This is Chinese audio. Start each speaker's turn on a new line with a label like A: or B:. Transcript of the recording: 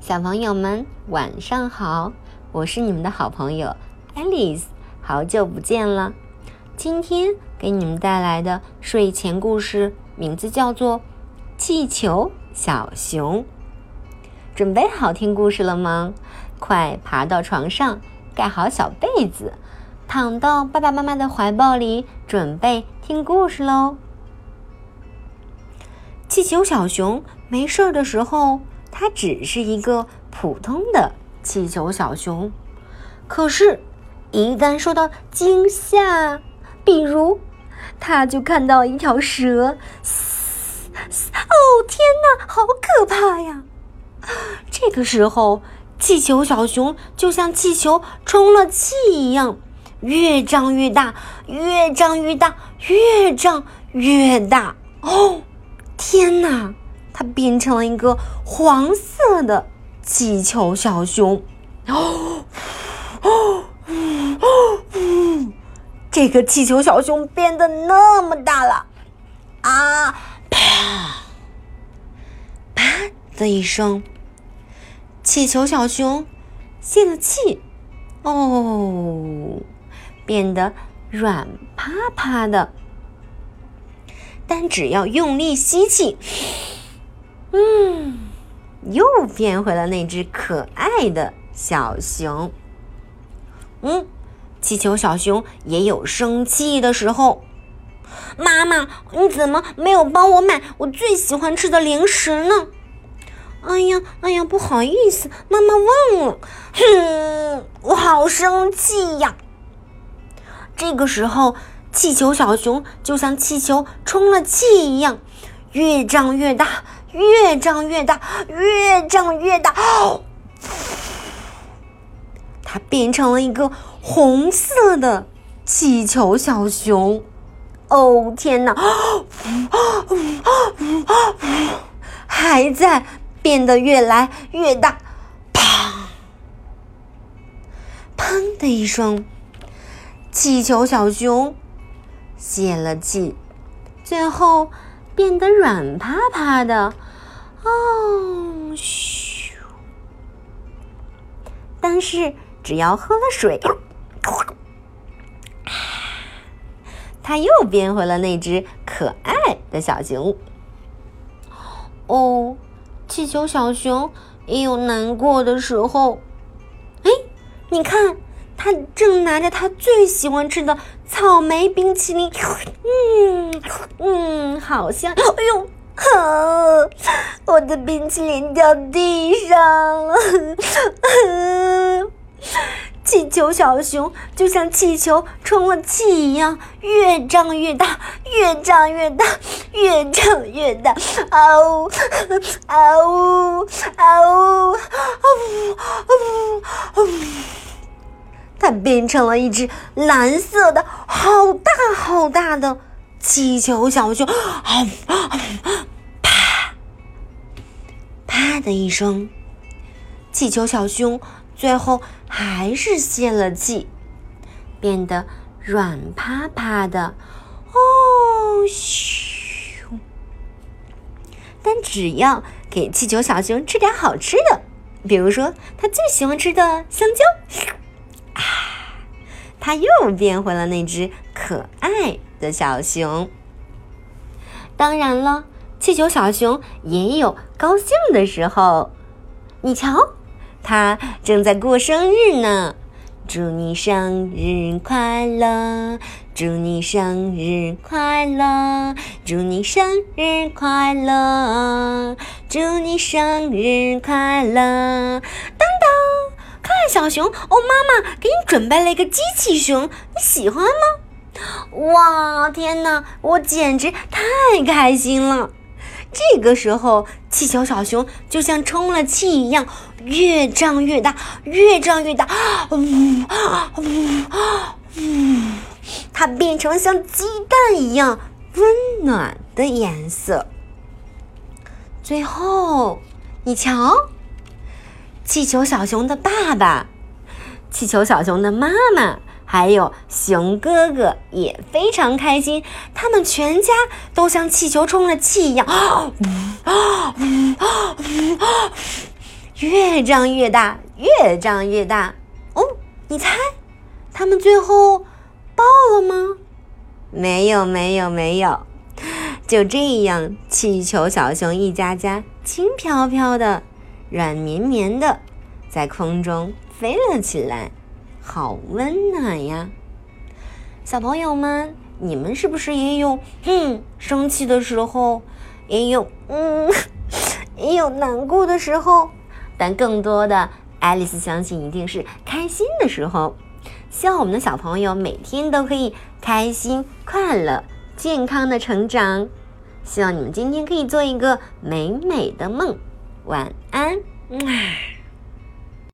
A: 小朋友们晚上好，我是你们的好朋友 Alice，好久不见了。今天给你们带来的睡前故事名字叫做《气球小熊》。准备好听故事了吗？快爬到床上，盖好小被子，躺到爸爸妈妈的怀抱里，准备听故事喽。气球小熊没事儿的时候，它只是一个普通的气球小熊。可是，一旦受到惊吓，比如它就看到一条蛇嘶嘶，哦天哪，好可怕呀！这个时候，气球小熊就像气球充了气一样，越胀越大，越胀越大，越胀越大。哦，天哪！它变成了一个黄色的气球小熊。哦，哦，哦哦，这个气球小熊变得那么大了！啊，啪，啪的一声。气球小熊泄了气，哦，变得软趴趴的。但只要用力吸气，嗯，又变回了那只可爱的小熊。嗯，气球小熊也有生气的时候。妈妈，你怎么没有帮我买我最喜欢吃的零食呢？哎呀，哎呀，不好意思，妈妈忘了。哼，我好生气呀！这个时候，气球小熊就像气球充了气一样，越胀越大，越长越大，越长越大。它变成了一个红色的气球小熊。哦，天哪！还在。变得越来越大，砰！砰的一声，气球小熊泄了气，最后变得软趴趴的。哦，咻！但是只要喝了水，它又变回了那只可爱的小熊。哦。气球小熊也有难过的时候，哎，你看，它正拿着他最喜欢吃的草莓冰淇淋，嗯嗯，好香！哎呦，呵，我的冰淇淋掉地上了。气球小熊就像气球充了气一样，越胀越大，越胀越大，越胀越大。啊呜啊呜啊呜啊呜啊呜！它变成了一只蓝色的、好大好大的气球小熊。啪啪的一声，气球小熊。最后还是泄了气，变得软趴趴的。哦，咻！但只要给气球小熊吃点好吃的，比如说它最喜欢吃的香蕉，它又变回了那只可爱的小熊。当然了，气球小熊也有高兴的时候，你瞧。他正在过生日呢，祝你生日快乐！祝你生日快乐！祝你生日快乐！祝你生日快乐！小熊，哦，妈妈给你准备了一个机器熊，你喜欢吗？哇，天哪，我简直太开心了！这个时候，气球小熊就像充了气一样，越胀越大，越胀越大，呜呜呜！它变成像鸡蛋一样温暖的颜色。最后，你瞧，气球小熊的爸爸，气球小熊的妈妈。还有熊哥哥也非常开心，他们全家都像气球充了气一样，啊，啊，啊越长越大，越长越大。哦，你猜，他们最后爆了吗？没有，没有，没有。就这样，气球小熊一家家轻飘飘的、软绵绵的，在空中飞了起来，好温暖呀！小朋友们，你们是不是也有嗯生气的时候，也有嗯 也有难过的时候？但更多的，爱丽丝相信一定是开心的时候。希望我们的小朋友每天都可以开心、快乐、健康的成长。希望你们今天可以做一个美美的梦，晚安。